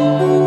oh